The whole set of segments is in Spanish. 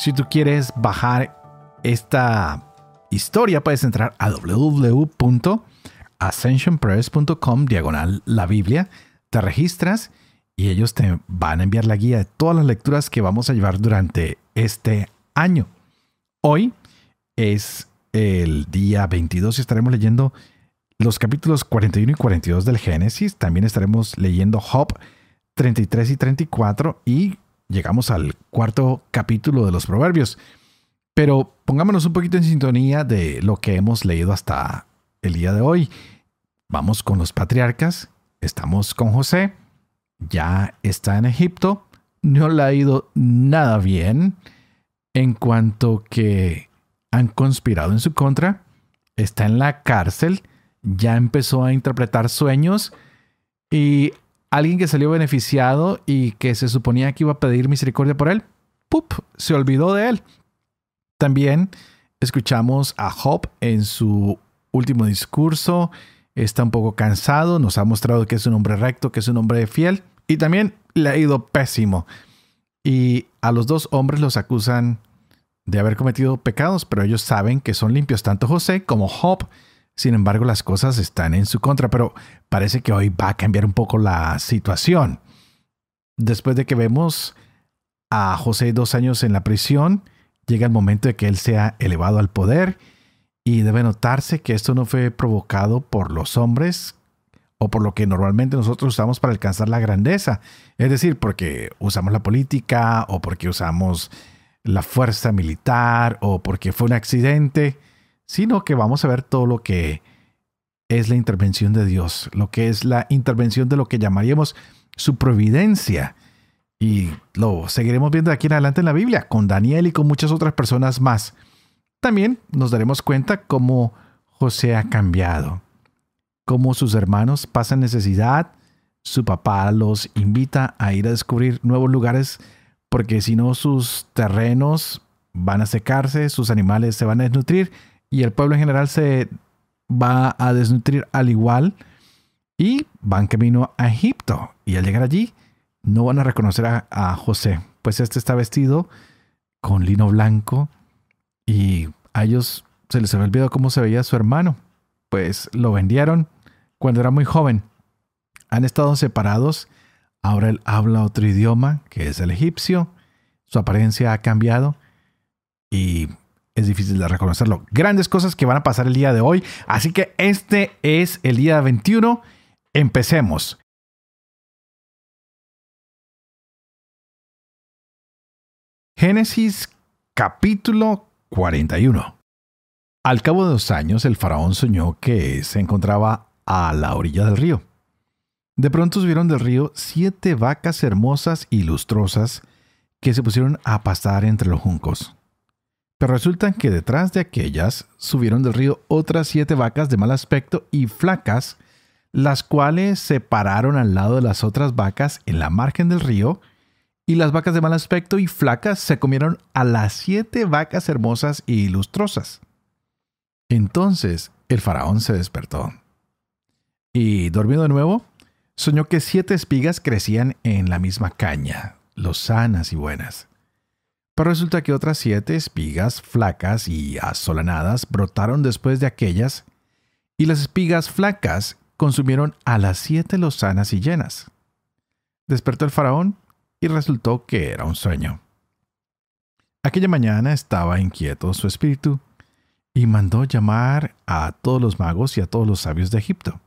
Si tú quieres bajar esta historia, puedes entrar a www.ascensionpress.com diagonal la Biblia, te registras y ellos te van a enviar la guía de todas las lecturas que vamos a llevar durante este año. Hoy es el día 22 y estaremos leyendo los capítulos 41 y 42 del Génesis. También estaremos leyendo Job 33 y 34 y llegamos al cuarto capítulo de los Proverbios. Pero pongámonos un poquito en sintonía de lo que hemos leído hasta el día de hoy. Vamos con los patriarcas, estamos con José, ya está en Egipto, no le ha ido nada bien en cuanto que han conspirado en su contra, está en la cárcel, ya empezó a interpretar sueños y alguien que salió beneficiado y que se suponía que iba a pedir misericordia por él, ¡pup! se olvidó de él. También escuchamos a Job en su último discurso. Está un poco cansado, nos ha mostrado que es un hombre recto, que es un hombre fiel y también le ha ido pésimo. Y a los dos hombres los acusan de haber cometido pecados, pero ellos saben que son limpios, tanto José como Job. Sin embargo, las cosas están en su contra, pero parece que hoy va a cambiar un poco la situación. Después de que vemos a José dos años en la prisión, llega el momento de que él sea elevado al poder y debe notarse que esto no fue provocado por los hombres o por lo que normalmente nosotros usamos para alcanzar la grandeza. Es decir, porque usamos la política o porque usamos la fuerza militar o porque fue un accidente, sino que vamos a ver todo lo que es la intervención de Dios, lo que es la intervención de lo que llamaríamos su providencia y lo seguiremos viendo de aquí en adelante en la Biblia, con Daniel y con muchas otras personas más. También nos daremos cuenta cómo José ha cambiado, cómo sus hermanos pasan necesidad, su papá los invita a ir a descubrir nuevos lugares porque si no sus terrenos van a secarse, sus animales se van a desnutrir y el pueblo en general se va a desnutrir al igual y van camino a Egipto. Y al llegar allí no van a reconocer a, José, pues este está vestido con lino blanco y a ellos se les había olvidado cómo se veía su hermano, pues lo vendieron cuando era muy joven. Han estado separados, ahora él habla otro idioma, que es el egipcio, su apariencia ha cambiado y es difícil de reconocerlo. Grandes cosas que van a pasar el día de hoy, así que este es el día 21. Empecemos. Génesis capítulo 41. Al cabo de dos años, el faraón soñó que se encontraba a la orilla del río. De pronto subieron del río siete vacas hermosas y lustrosas que se pusieron a pastar entre los juncos. Pero resulta que detrás de aquellas subieron del río otras siete vacas de mal aspecto y flacas, las cuales se pararon al lado de las otras vacas en la margen del río y las vacas de mal aspecto y flacas se comieron a las siete vacas hermosas y lustrosas. Entonces el faraón se despertó. Y dormido de nuevo, soñó que siete espigas crecían en la misma caña, lozanas y buenas. Pero resulta que otras siete espigas flacas y asolanadas brotaron después de aquellas, y las espigas flacas consumieron a las siete lozanas y llenas. Despertó el faraón y resultó que era un sueño. Aquella mañana estaba inquieto su espíritu y mandó llamar a todos los magos y a todos los sabios de Egipto.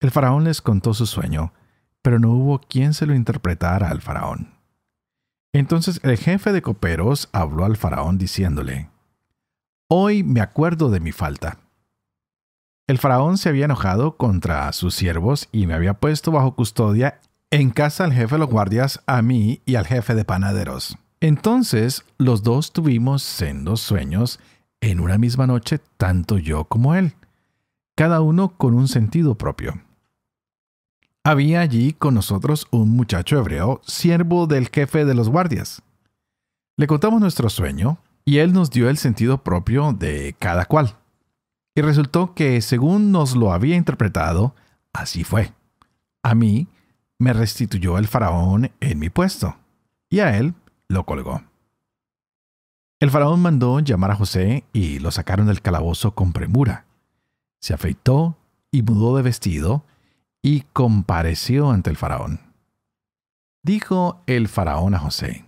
El faraón les contó su sueño, pero no hubo quien se lo interpretara al faraón. Entonces el jefe de coperos habló al faraón diciéndole, Hoy me acuerdo de mi falta. El faraón se había enojado contra sus siervos y me había puesto bajo custodia en casa al jefe de los guardias, a mí y al jefe de panaderos. Entonces los dos tuvimos sendos sueños en una misma noche, tanto yo como él, cada uno con un sentido propio. Había allí con nosotros un muchacho hebreo, siervo del jefe de los guardias. Le contamos nuestro sueño y él nos dio el sentido propio de cada cual. Y resultó que según nos lo había interpretado, así fue. A mí me restituyó el faraón en mi puesto, y a él lo colgó. El faraón mandó llamar a José y lo sacaron del calabozo con premura. Se afeitó y mudó de vestido y compareció ante el faraón. Dijo el faraón a José,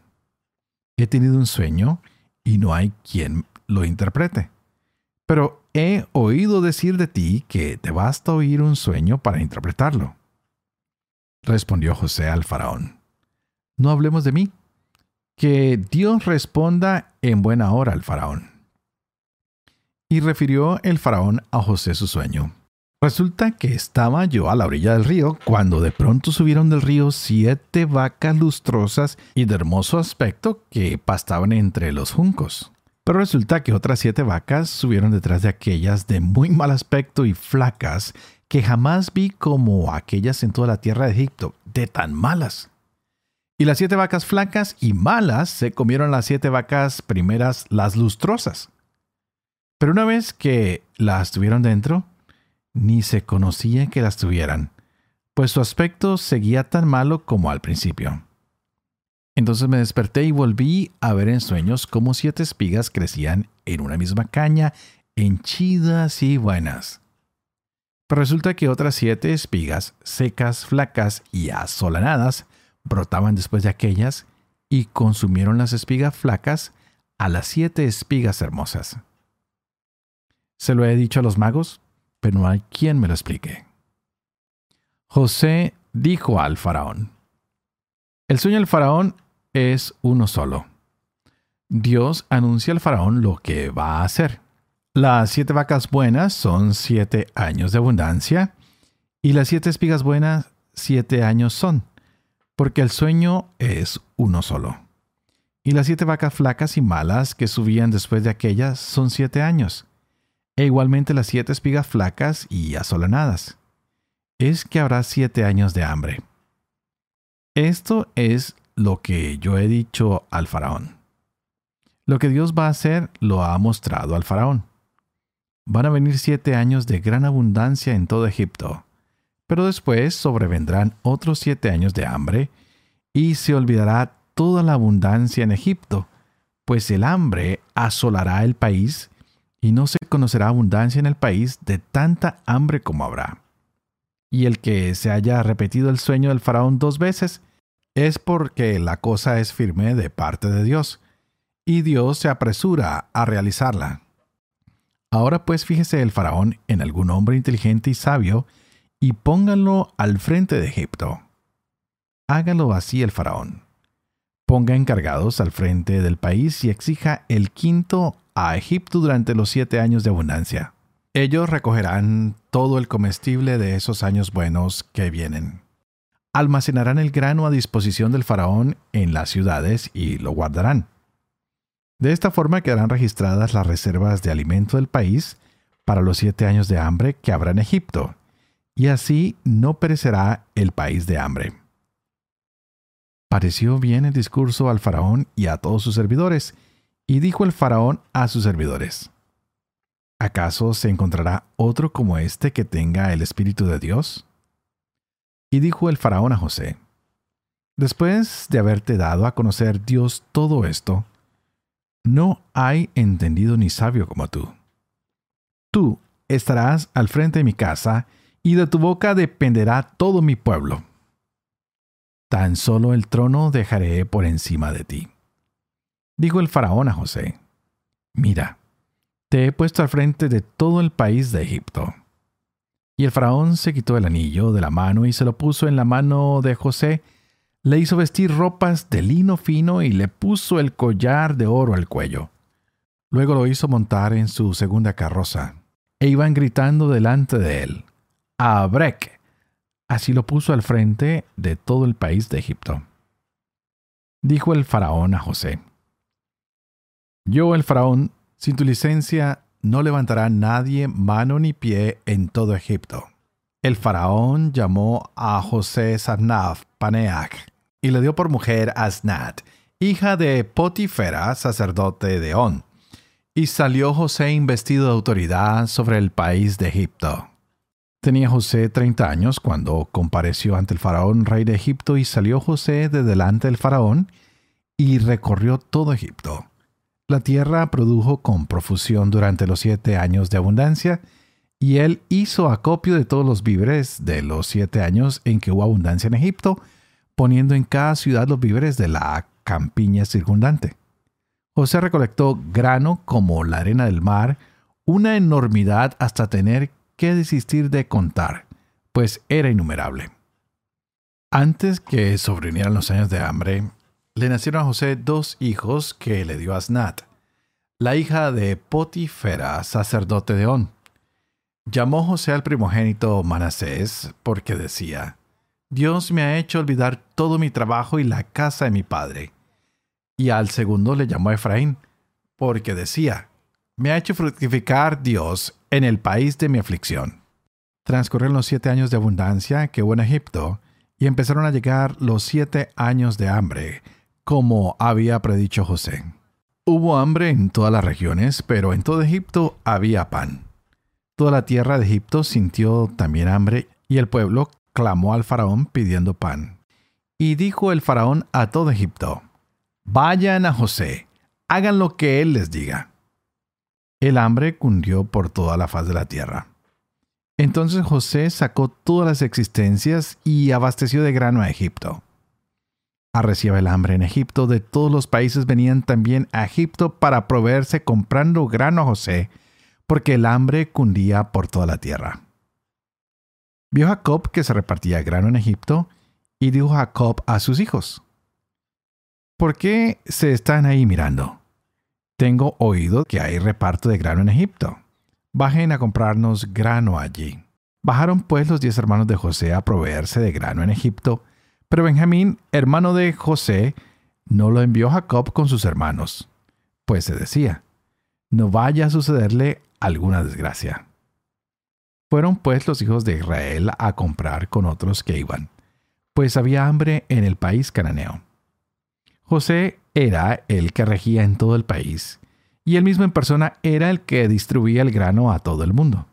he tenido un sueño y no hay quien lo interprete. Pero he oído decir de ti que te basta oír un sueño para interpretarlo. Respondió José al faraón, no hablemos de mí, que Dios responda en buena hora al faraón. Y refirió el faraón a José su sueño. Resulta que estaba yo a la orilla del río cuando de pronto subieron del río siete vacas lustrosas y de hermoso aspecto que pastaban entre los juncos. Pero resulta que otras siete vacas subieron detrás de aquellas de muy mal aspecto y flacas que jamás vi como aquellas en toda la tierra de Egipto, de tan malas. Y las siete vacas flacas y malas se comieron las siete vacas primeras, las lustrosas. Pero una vez que las tuvieron dentro, ni se conocía que las tuvieran, pues su aspecto seguía tan malo como al principio. Entonces me desperté y volví a ver en sueños cómo siete espigas crecían en una misma caña, henchidas y buenas. Pero resulta que otras siete espigas, secas, flacas y asolanadas, brotaban después de aquellas y consumieron las espigas flacas a las siete espigas hermosas. Se lo he dicho a los magos, pero no hay quien me lo explique. José dijo al faraón, el sueño del faraón es uno solo. Dios anuncia al faraón lo que va a hacer. Las siete vacas buenas son siete años de abundancia y las siete espigas buenas siete años son, porque el sueño es uno solo. Y las siete vacas flacas y malas que subían después de aquellas son siete años e igualmente las siete espigas flacas y asolanadas. Es que habrá siete años de hambre. Esto es lo que yo he dicho al faraón. Lo que Dios va a hacer lo ha mostrado al faraón. Van a venir siete años de gran abundancia en todo Egipto, pero después sobrevendrán otros siete años de hambre, y se olvidará toda la abundancia en Egipto, pues el hambre asolará el país y no se conocerá abundancia en el país de tanta hambre como habrá. Y el que se haya repetido el sueño del faraón dos veces es porque la cosa es firme de parte de Dios, y Dios se apresura a realizarla. Ahora pues fíjese el faraón en algún hombre inteligente y sabio, y pónganlo al frente de Egipto. Hágalo así el faraón. Ponga encargados al frente del país y exija el quinto a Egipto durante los siete años de abundancia. Ellos recogerán todo el comestible de esos años buenos que vienen. Almacenarán el grano a disposición del faraón en las ciudades y lo guardarán. De esta forma quedarán registradas las reservas de alimento del país para los siete años de hambre que habrá en Egipto, y así no perecerá el país de hambre. Pareció bien el discurso al faraón y a todos sus servidores, y dijo el faraón a sus servidores, ¿acaso se encontrará otro como este que tenga el Espíritu de Dios? Y dijo el faraón a José, Después de haberte dado a conocer Dios todo esto, no hay entendido ni sabio como tú. Tú estarás al frente de mi casa, y de tu boca dependerá todo mi pueblo. Tan solo el trono dejaré por encima de ti. Dijo el faraón a José, Mira, te he puesto al frente de todo el país de Egipto. Y el faraón se quitó el anillo de la mano y se lo puso en la mano de José, le hizo vestir ropas de lino fino y le puso el collar de oro al cuello. Luego lo hizo montar en su segunda carroza, e iban gritando delante de él, Abrek. Así lo puso al frente de todo el país de Egipto. Dijo el faraón a José, Yo, el faraón, sin tu licencia, no levantará nadie mano ni pie en todo Egipto. El faraón llamó a José Sarnaf Paneach y le dio por mujer a Asnat, hija de Potifera, sacerdote de On. Y salió José investido de autoridad sobre el país de Egipto. Tenía José treinta años cuando compareció ante el faraón rey de Egipto y salió José de delante del faraón y recorrió todo Egipto. La tierra produjo con profusión durante los siete años de abundancia, y él hizo acopio de todos los víveres de los siete años en que hubo abundancia en Egipto, poniendo en cada ciudad los víveres de la campiña circundante. José recolectó grano como la arena del mar, una enormidad hasta tener que desistir de contar, pues era innumerable. Antes que sobrevinieran los años de hambre, le nacieron a José dos hijos que le dio Asnat, la hija de Potifera, sacerdote de On. Llamó José al primogénito Manasés porque decía, Dios me ha hecho olvidar todo mi trabajo y la casa de mi padre. Y al segundo le llamó Efraín, porque decía, me ha hecho fructificar Dios en el país de mi aflicción. Transcurrieron los siete años de abundancia que hubo en Egipto, y empezaron a llegar los siete años de hambre, como había predicho José. Hubo hambre en todas las regiones, pero en todo Egipto había pan. Toda la tierra de Egipto sintió también hambre, y el pueblo clamó al faraón pidiendo pan. Y dijo el faraón a todo Egipto, Vayan a José, hagan lo que él les diga. El hambre cundió por toda la faz de la tierra. Entonces José sacó todas las existencias y abasteció de grano a Egipto. Arreciaba el hambre en Egipto, de todos los países venían también a Egipto para proveerse comprando grano a José, porque el hambre cundía por toda la tierra. Vio Jacob que se repartía grano en Egipto, y dijo Jacob a sus hijos, ¿Por qué se están ahí mirando? Tengo oído que hay reparto de grano en Egipto. Bajen a comprarnos grano allí. Bajaron pues los diez hermanos de José a proveerse de grano en Egipto, pero Benjamín, hermano de José, no lo envió Jacob con sus hermanos, pues se decía, no vaya a sucederle alguna desgracia. Fueron pues los hijos de Israel a comprar con otros que iban, pues había hambre en el país cananeo. José era el que regía en todo el país, y él mismo en persona era el que distribuía el grano a todo el mundo.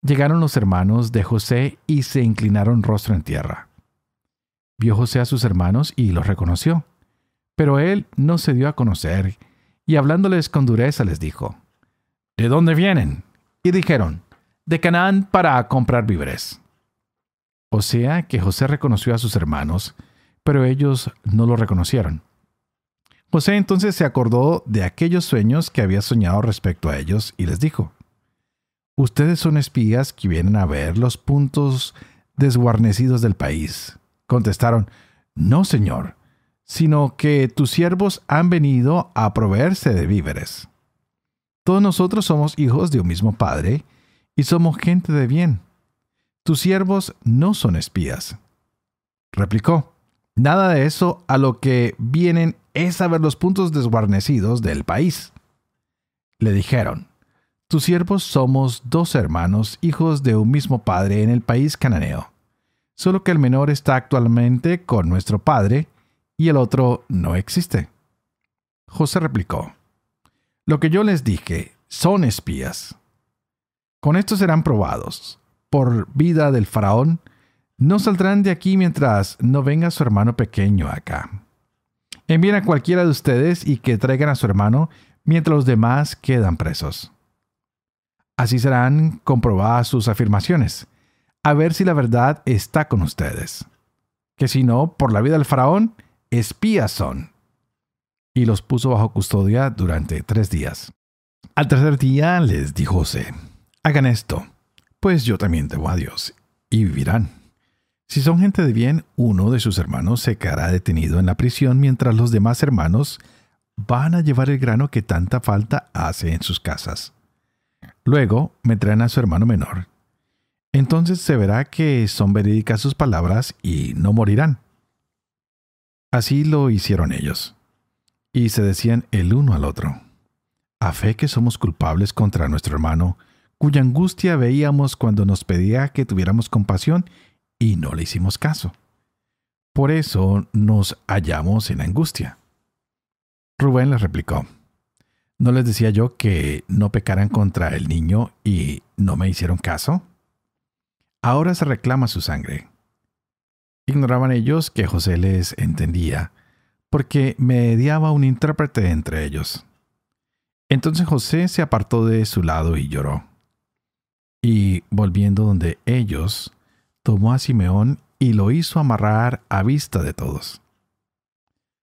Llegaron los hermanos de José y se inclinaron rostro en tierra. Vio José a sus hermanos y los reconoció, pero él no se dio a conocer, y hablándoles con dureza les dijo, ¿De dónde vienen? Y dijeron, de Canaán para comprar víveres. O sea que José reconoció a sus hermanos, pero ellos no lo reconocieron. José entonces se acordó de aquellos sueños que había soñado respecto a ellos y les dijo, Ustedes son espías que vienen a ver los puntos desguarnecidos del país. Contestaron, No, Señor, sino que tus siervos han venido a proveerse de víveres. Todos nosotros somos hijos de un mismo Padre, y somos gente de bien. Tus siervos no son espías. Replicó, nada de eso a lo que vienen es a ver los puntos desguarnecidos del país. Le dijeron, tus siervos somos dos hermanos, hijos de un mismo padre en el país cananeo, solo que el menor está actualmente con nuestro padre y el otro no existe. José replicó, lo que yo les dije son espías. Con esto serán probados. Por vida del faraón, no saldrán de aquí mientras no venga su hermano pequeño acá. Envíen a cualquiera de ustedes y que traigan a su hermano mientras los demás quedan presos. Así serán comprobadas sus afirmaciones, a ver si la verdad está con ustedes. Que si no, por la vida del faraón, espías son. Y los puso bajo custodia durante tres días. Al tercer día les dijo José, hagan esto, pues yo también debo a Dios, y vivirán. Si son gente de bien, uno de sus hermanos se quedará detenido en la prisión mientras los demás hermanos van a llevar el grano que tanta falta hace en sus casas. Luego me a su hermano menor. Entonces se verá que son verídicas sus palabras y no morirán. Así lo hicieron ellos. Y se decían el uno al otro. A fe que somos culpables contra nuestro hermano, cuya angustia veíamos cuando nos pedía que tuviéramos compasión y no le hicimos caso. Por eso nos hallamos en angustia. Rubén les replicó, ¿no les decía yo que no pecaran contra el niño y no me hicieron caso? Ahora se reclama su sangre. Ignoraban ellos que José les entendía, porque mediaba un intérprete entre ellos. Entonces José se apartó de su lado y lloró. Y volviendo donde ellos, tomó a Simeón y lo hizo amarrar a vista de todos.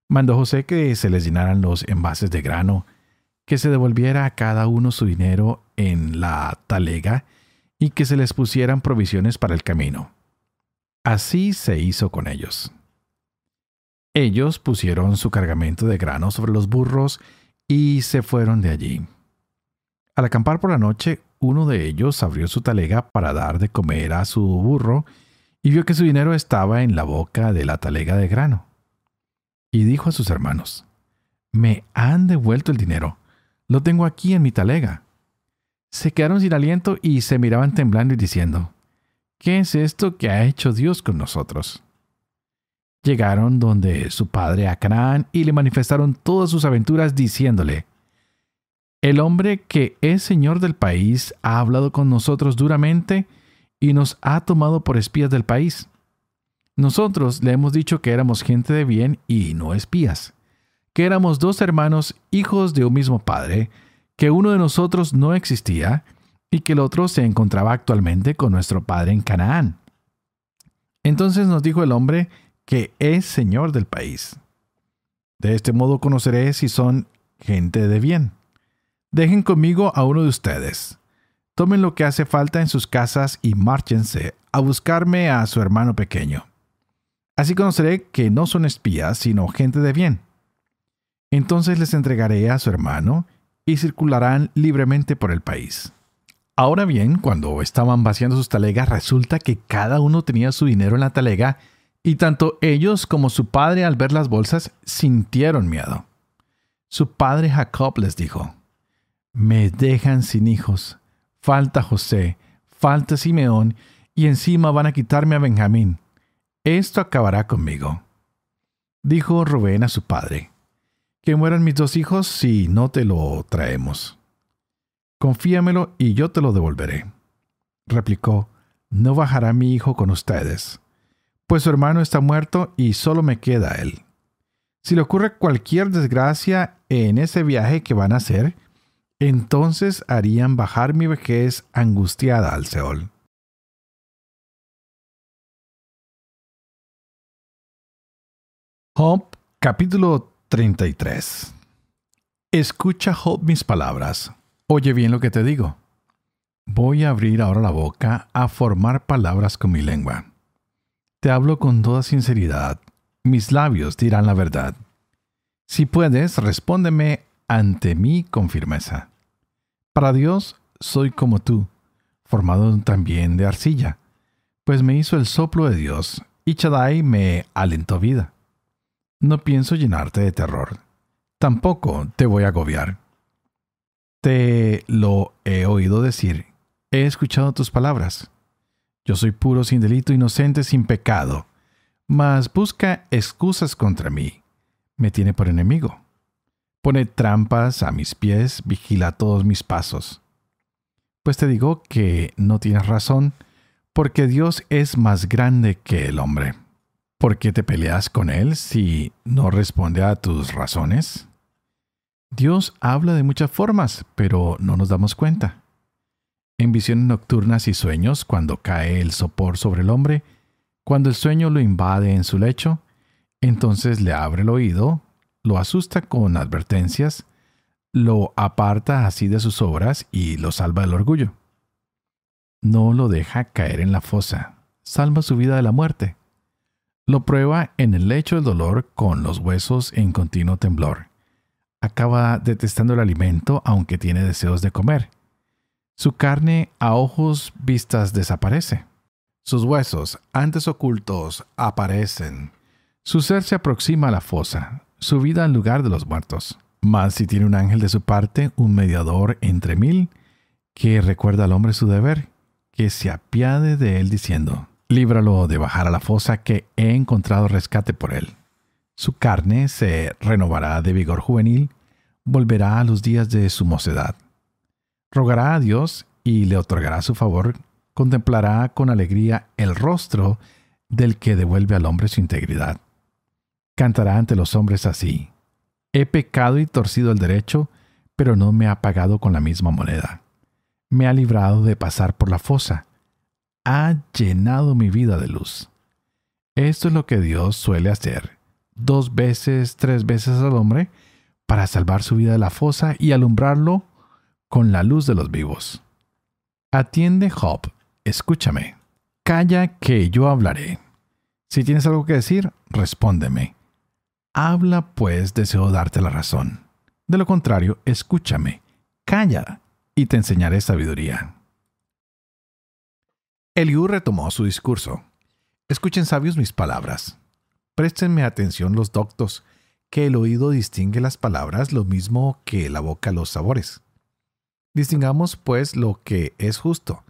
Mandó José que se les llenaran los envases de grano, que se devolviera a cada uno su dinero en la talega y que se les pusieran provisiones para el camino. Así se hizo con ellos. Ellos pusieron su cargamento de grano sobre los burros y se fueron de allí. Al acampar por la noche, uno de ellos abrió su talega para dar de comer a su burro y vio que su dinero estaba en la boca de la talega de grano. Y dijo a sus hermanos, Me han devuelto el dinero, lo tengo aquí en mi talega. Se quedaron sin aliento y se miraban temblando y diciendo, ¿qué es esto que ha hecho Dios con nosotros? Llegaron donde su padre a Canaán y le manifestaron todas sus aventuras diciéndole, El hombre que es señor del país ha hablado con nosotros duramente y nos ha tomado por espías del país. Nosotros le hemos dicho que éramos gente de bien y no espías, que éramos dos hermanos hijos de un mismo padre, que uno de nosotros no existía y que el otro se encontraba actualmente con nuestro padre en Canaán. Entonces nos dijo el hombre que es señor del país. De este modo conoceré si son gente de bien. Dejen conmigo a uno de ustedes. Tomen lo que hace falta en sus casas y márchense a buscarme a su hermano pequeño. Así conoceré que no son espías, sino gente de bien. Entonces les entregaré a su hermano y circularán libremente por el país. Ahora bien, cuando estaban vaciando sus talegas, resulta que cada uno tenía su dinero en la talega, y tanto ellos como su padre al ver las bolsas sintieron miedo. Su padre Jacob les dijo, Me dejan sin hijos, falta José, falta Simeón, y encima van a quitarme a Benjamín. Esto acabará conmigo. Dijo Rubén a su padre, Que mueran mis dos hijos si no te lo traemos confíamelo y yo te lo devolveré. Replicó, no bajará mi hijo con ustedes, pues su hermano está muerto y solo me queda él. Si le ocurre cualquier desgracia en ese viaje que van a hacer, entonces harían bajar mi vejez angustiada al Seol. Job capítulo 33 Escucha Job mis palabras Oye bien lo que te digo. Voy a abrir ahora la boca a formar palabras con mi lengua. Te hablo con toda sinceridad. Mis labios dirán la verdad. Si puedes, respóndeme ante mí con firmeza. Para Dios soy como tú, formado también de arcilla, pues me hizo el soplo de Dios y Chadai me alentó vida. No pienso llenarte de terror. Tampoco te voy a agobiar te lo he oído decir, he escuchado tus palabras. Yo soy puro sin delito, inocente sin pecado, mas busca excusas contra mí. Me tiene por enemigo. Pone trampas a mis pies, vigila todos mis pasos. Pues te digo que no tienes razón, porque Dios es más grande que el hombre. ¿Por qué te peleas con Él si no responde a tus razones? Dios habla de muchas formas, pero no nos damos cuenta. En visiones nocturnas y sueños, cuando cae el sopor sobre el hombre, cuando el sueño lo invade en su lecho, entonces le abre el oído, lo asusta con advertencias, lo aparta así de sus obras y lo salva del orgullo. No lo deja caer en la fosa, salva su vida de la muerte. Lo prueba en el lecho del dolor con los huesos en continuo temblor acaba detestando el alimento aunque tiene deseos de comer. Su carne a ojos vistas desaparece. Sus huesos, antes ocultos, aparecen. Su ser se aproxima a la fosa, su vida al lugar de los muertos. Mas si tiene un ángel de su parte, un mediador entre mil, que recuerda al hombre su deber, que se apiade de él diciendo, líbralo de bajar a la fosa que he encontrado rescate por él. Su carne se renovará de vigor juvenil, volverá a los días de su mocedad. Rogará a Dios y le otorgará su favor, contemplará con alegría el rostro del que devuelve al hombre su integridad. Cantará ante los hombres así. He pecado y torcido el derecho, pero no me ha pagado con la misma moneda. Me ha librado de pasar por la fosa. Ha llenado mi vida de luz. Esto es lo que Dios suele hacer, dos veces, tres veces al hombre, para salvar su vida de la fosa y alumbrarlo con la luz de los vivos. Atiende, Job, escúchame. Calla que yo hablaré. Si tienes algo que decir, respóndeme. Habla, pues deseo darte la razón. De lo contrario, escúchame. Calla y te enseñaré sabiduría. Eliú retomó su discurso. Escuchen sabios mis palabras. Préstenme atención los doctos, que el oído distingue las palabras lo mismo que la boca los sabores. Distingamos, pues, lo que es justo.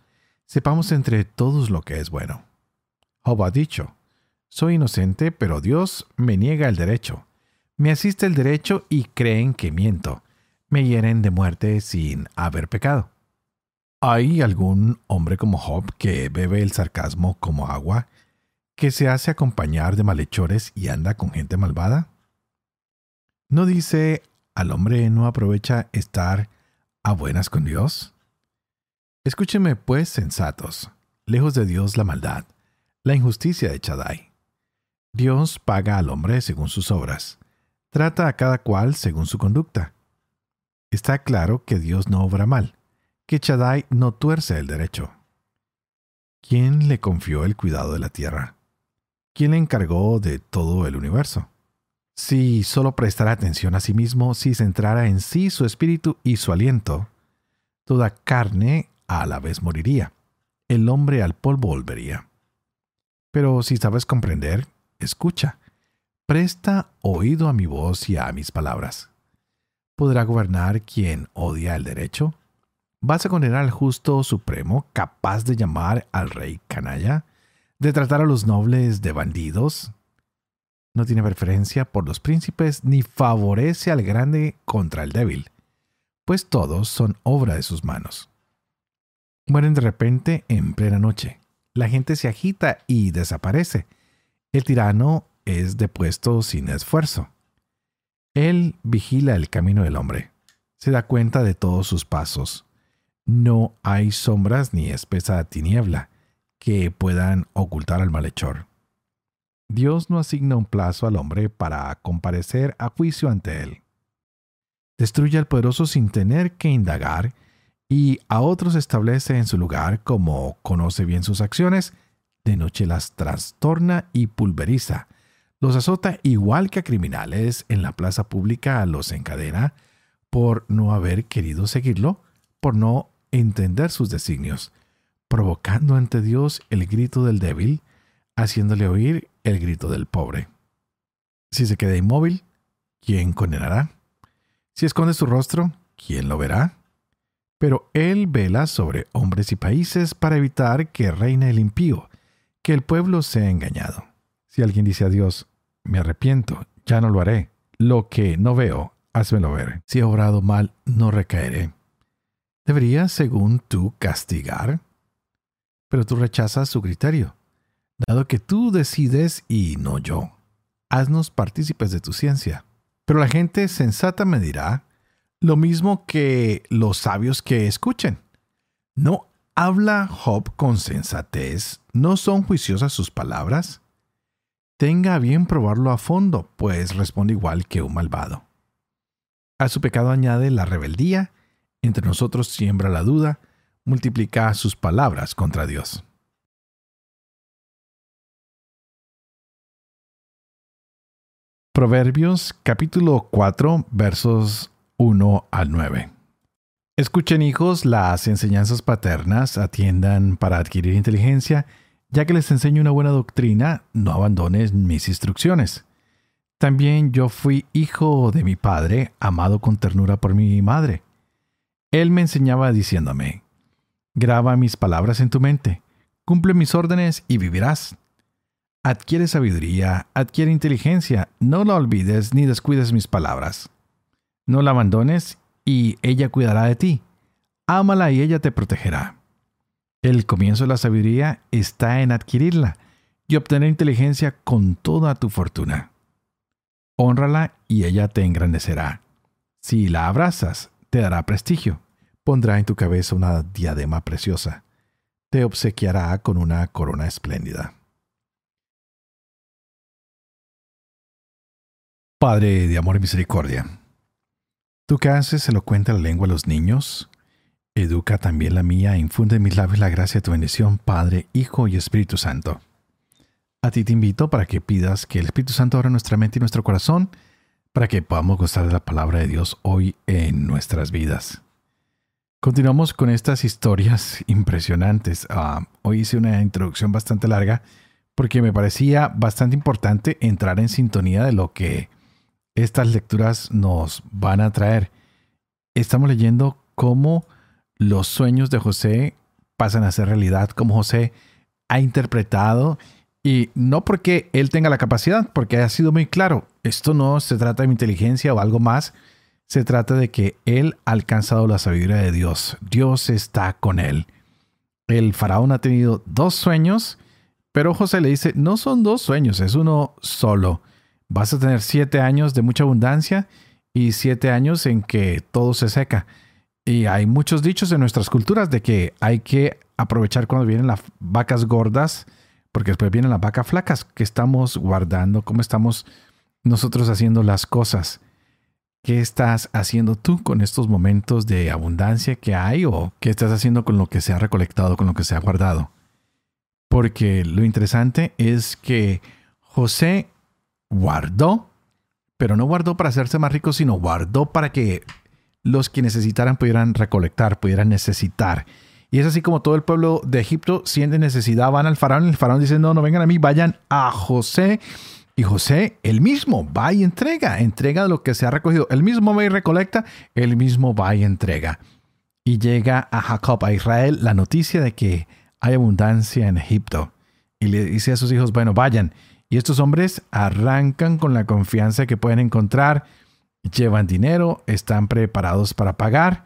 Sepamos entre todos lo que es bueno. Job ha dicho, soy inocente, pero Dios me niega el derecho. Me asiste el derecho y creen que miento. Me hieren de muerte sin haber pecado. ¿Hay algún hombre como Job que bebe el sarcasmo como agua, que se hace acompañar de malhechores y anda con gente malvada? ¿No dice al hombre no aprovecha estar a buenas con Dios? Escúcheme pues, sensatos, lejos de Dios la maldad, la injusticia de Chadai. Dios paga al hombre según sus obras, trata a cada cual según su conducta. Está claro que Dios no obra mal, que Chadai no tuerce el derecho. ¿Quién le confió el cuidado de la tierra? ¿Quién le encargó de todo el universo? Si solo prestara atención a sí mismo, si centrara en sí su espíritu y su aliento, toda carne a la vez moriría, el hombre al polvo volvería. Pero si sabes comprender, escucha, presta oído a mi voz y a mis palabras. ¿Podrá gobernar quien odia el derecho? ¿Vas a condenar al justo supremo capaz de llamar al rey canalla? ¿De tratar a los nobles de bandidos? no tiene preferencia por los príncipes ni favorece al grande contra el débil, pues todos son obra de sus manos. Mueren de repente en plena noche. La gente se agita y desaparece. El tirano es depuesto sin esfuerzo. Él vigila el camino del hombre. Se da cuenta de todos sus pasos. No hay sombras ni espesa tiniebla que puedan ocultar al malhechor. Dios no asigna un plazo al hombre para comparecer a juicio ante él. Destruye al poderoso sin tener que indagar y a otros establece en su lugar como conoce bien sus acciones, de noche las trastorna y pulveriza, los azota igual que a criminales en la plaza pública los encadena por no haber querido seguirlo, por no entender sus designios, provocando ante Dios el grito del débil, haciéndole oír el grito del pobre. Si se queda inmóvil, ¿quién condenará? Si esconde su rostro, ¿quién lo verá? Pero él vela sobre hombres y países para evitar que reine el impío, que el pueblo sea engañado. Si alguien dice a Dios, me arrepiento, ya no lo haré, lo que no veo, házmelo ver. Si he obrado mal, no recaeré. ¿Debería, según tú, castigar? Pero tú rechazas su criterio dado que tú decides y no yo. Haznos partícipes de tu ciencia. Pero la gente sensata me dirá lo mismo que los sabios que escuchen. ¿No habla Job con sensatez? ¿No son juiciosas sus palabras? Tenga bien probarlo a fondo, pues responde igual que un malvado. A su pecado añade la rebeldía, entre nosotros siembra la duda, multiplica sus palabras contra Dios. Proverbios capítulo 4 versos 1 al 9. Escuchen hijos las enseñanzas paternas, atiendan para adquirir inteligencia, ya que les enseño una buena doctrina, no abandones mis instrucciones. También yo fui hijo de mi padre, amado con ternura por mi madre. Él me enseñaba diciéndome, graba mis palabras en tu mente, cumple mis órdenes y vivirás. Adquiere sabiduría, adquiere inteligencia, no la olvides ni descuides mis palabras. No la abandones y ella cuidará de ti. Ámala y ella te protegerá. El comienzo de la sabiduría está en adquirirla y obtener inteligencia con toda tu fortuna. Honrala y ella te engrandecerá. Si la abrazas, te dará prestigio. Pondrá en tu cabeza una diadema preciosa. Te obsequiará con una corona espléndida. Padre de amor y misericordia, tú que haces elocuente la lengua a los niños, educa también la mía e infunde en mis labios la gracia de tu bendición, Padre, Hijo y Espíritu Santo. A ti te invito para que pidas que el Espíritu Santo abra nuestra mente y nuestro corazón para que podamos gozar de la palabra de Dios hoy en nuestras vidas. Continuamos con estas historias impresionantes. Ah, hoy hice una introducción bastante larga porque me parecía bastante importante entrar en sintonía de lo que estas lecturas nos van a traer. Estamos leyendo cómo los sueños de José pasan a ser realidad, cómo José ha interpretado y no porque él tenga la capacidad, porque ha sido muy claro, esto no se trata de mi inteligencia o algo más, se trata de que él ha alcanzado la sabiduría de Dios. Dios está con él. El faraón ha tenido dos sueños, pero José le dice, no son dos sueños, es uno solo. Vas a tener siete años de mucha abundancia y siete años en que todo se seca. Y hay muchos dichos en nuestras culturas de que hay que aprovechar cuando vienen las vacas gordas porque después vienen las vacas flacas que estamos guardando, cómo estamos nosotros haciendo las cosas. ¿Qué estás haciendo tú con estos momentos de abundancia que hay o qué estás haciendo con lo que se ha recolectado, con lo que se ha guardado? Porque lo interesante es que José guardó, pero no guardó para hacerse más rico, sino guardó para que los que necesitaran pudieran recolectar, pudieran necesitar. Y es así como todo el pueblo de Egipto siente necesidad, van al faraón el faraón dice, no, no vengan a mí, vayan a José. Y José, él mismo, va y entrega, entrega lo que se ha recogido. Él mismo va y recolecta, él mismo va y entrega. Y llega a Jacob, a Israel, la noticia de que hay abundancia en Egipto. Y le dice a sus hijos, bueno, vayan. Y estos hombres arrancan con la confianza que pueden encontrar, llevan dinero, están preparados para pagar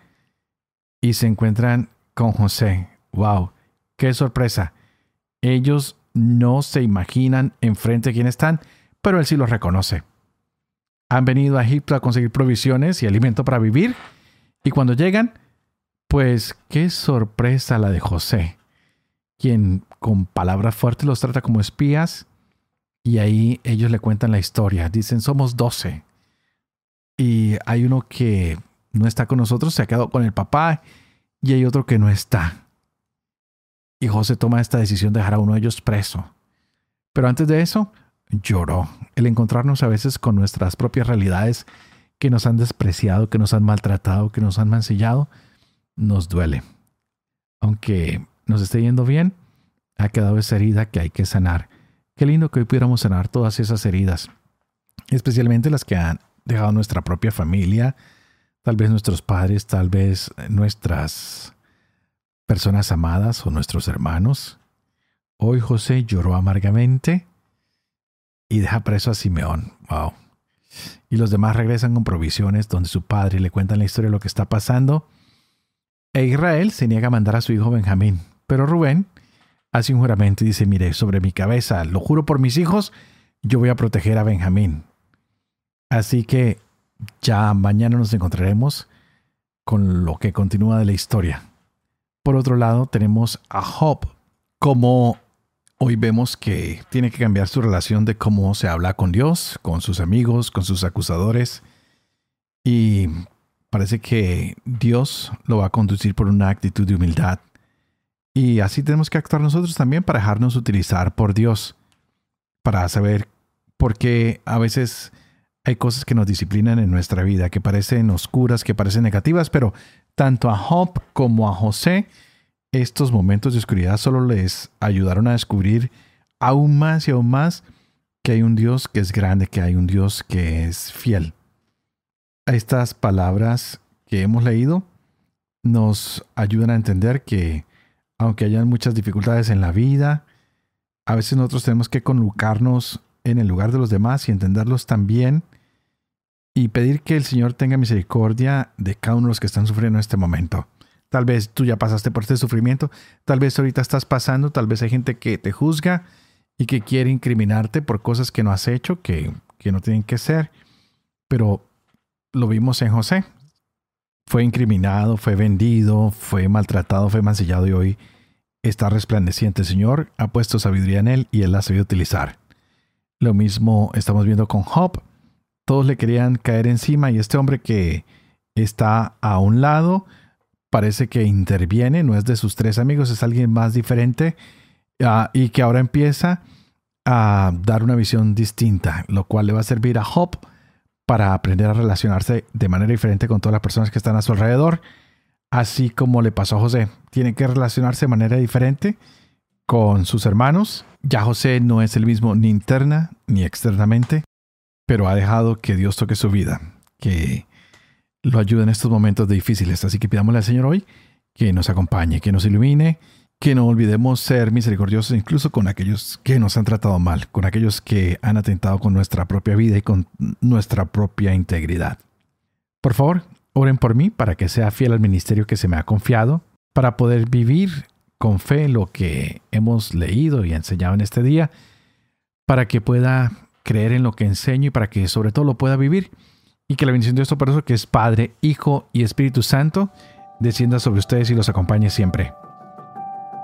y se encuentran con José. ¡Wow! ¡Qué sorpresa! Ellos no se imaginan enfrente de quién están, pero él sí los reconoce. Han venido a Egipto a conseguir provisiones y alimento para vivir, y cuando llegan, pues qué sorpresa la de José, quien con palabras fuertes los trata como espías, y ahí ellos le cuentan la historia. Dicen, somos doce. Y hay uno que no está con nosotros, se ha quedado con el papá y hay otro que no está. Y José toma esta decisión de dejar a uno de ellos preso. Pero antes de eso, lloró. El encontrarnos a veces con nuestras propias realidades que nos han despreciado, que nos han maltratado, que nos han mancillado, nos duele. Aunque nos esté yendo bien, ha quedado esa herida que hay que sanar. Qué lindo que hoy pudiéramos sanar todas esas heridas, especialmente las que han dejado nuestra propia familia, tal vez nuestros padres, tal vez nuestras personas amadas o nuestros hermanos. Hoy José lloró amargamente y deja preso a Simeón. Wow. Y los demás regresan con provisiones donde su padre le cuentan la historia de lo que está pasando. E Israel se niega a mandar a su hijo Benjamín. Pero Rubén hace un juramento y dice, mire, sobre mi cabeza, lo juro por mis hijos, yo voy a proteger a Benjamín. Así que ya mañana nos encontraremos con lo que continúa de la historia. Por otro lado, tenemos a Job, como hoy vemos que tiene que cambiar su relación de cómo se habla con Dios, con sus amigos, con sus acusadores. Y parece que Dios lo va a conducir por una actitud de humildad. Y así tenemos que actuar nosotros también para dejarnos utilizar por Dios, para saber por qué a veces hay cosas que nos disciplinan en nuestra vida, que parecen oscuras, que parecen negativas, pero tanto a Job como a José, estos momentos de oscuridad solo les ayudaron a descubrir aún más y aún más que hay un Dios que es grande, que hay un Dios que es fiel. Estas palabras que hemos leído nos ayudan a entender que aunque hayan muchas dificultades en la vida, a veces nosotros tenemos que colocarnos en el lugar de los demás y entenderlos también y pedir que el Señor tenga misericordia de cada uno de los que están sufriendo en este momento. Tal vez tú ya pasaste por este sufrimiento, tal vez ahorita estás pasando, tal vez hay gente que te juzga y que quiere incriminarte por cosas que no has hecho, que, que no tienen que ser. Pero lo vimos en José. Fue incriminado, fue vendido, fue maltratado, fue mancillado y hoy está resplandeciente. Señor ha puesto sabiduría en él y él la ha sabido utilizar. Lo mismo estamos viendo con Job. Todos le querían caer encima y este hombre que está a un lado parece que interviene, no es de sus tres amigos, es alguien más diferente uh, y que ahora empieza a dar una visión distinta, lo cual le va a servir a Job para aprender a relacionarse de manera diferente con todas las personas que están a su alrededor, así como le pasó a José. Tiene que relacionarse de manera diferente con sus hermanos. Ya José no es el mismo ni interna ni externamente, pero ha dejado que Dios toque su vida, que lo ayude en estos momentos difíciles. Así que pidámosle al Señor hoy que nos acompañe, que nos ilumine, que no olvidemos ser misericordiosos incluso con aquellos que nos han tratado mal, con aquellos que han atentado con nuestra propia vida y con nuestra propia integridad. Por favor, oren por mí para que sea fiel al ministerio que se me ha confiado, para poder vivir con fe lo que hemos leído y enseñado en este día, para que pueda creer en lo que enseño y para que sobre todo lo pueda vivir y que la bendición de por eso que es Padre, Hijo y Espíritu Santo, descienda sobre ustedes y los acompañe siempre.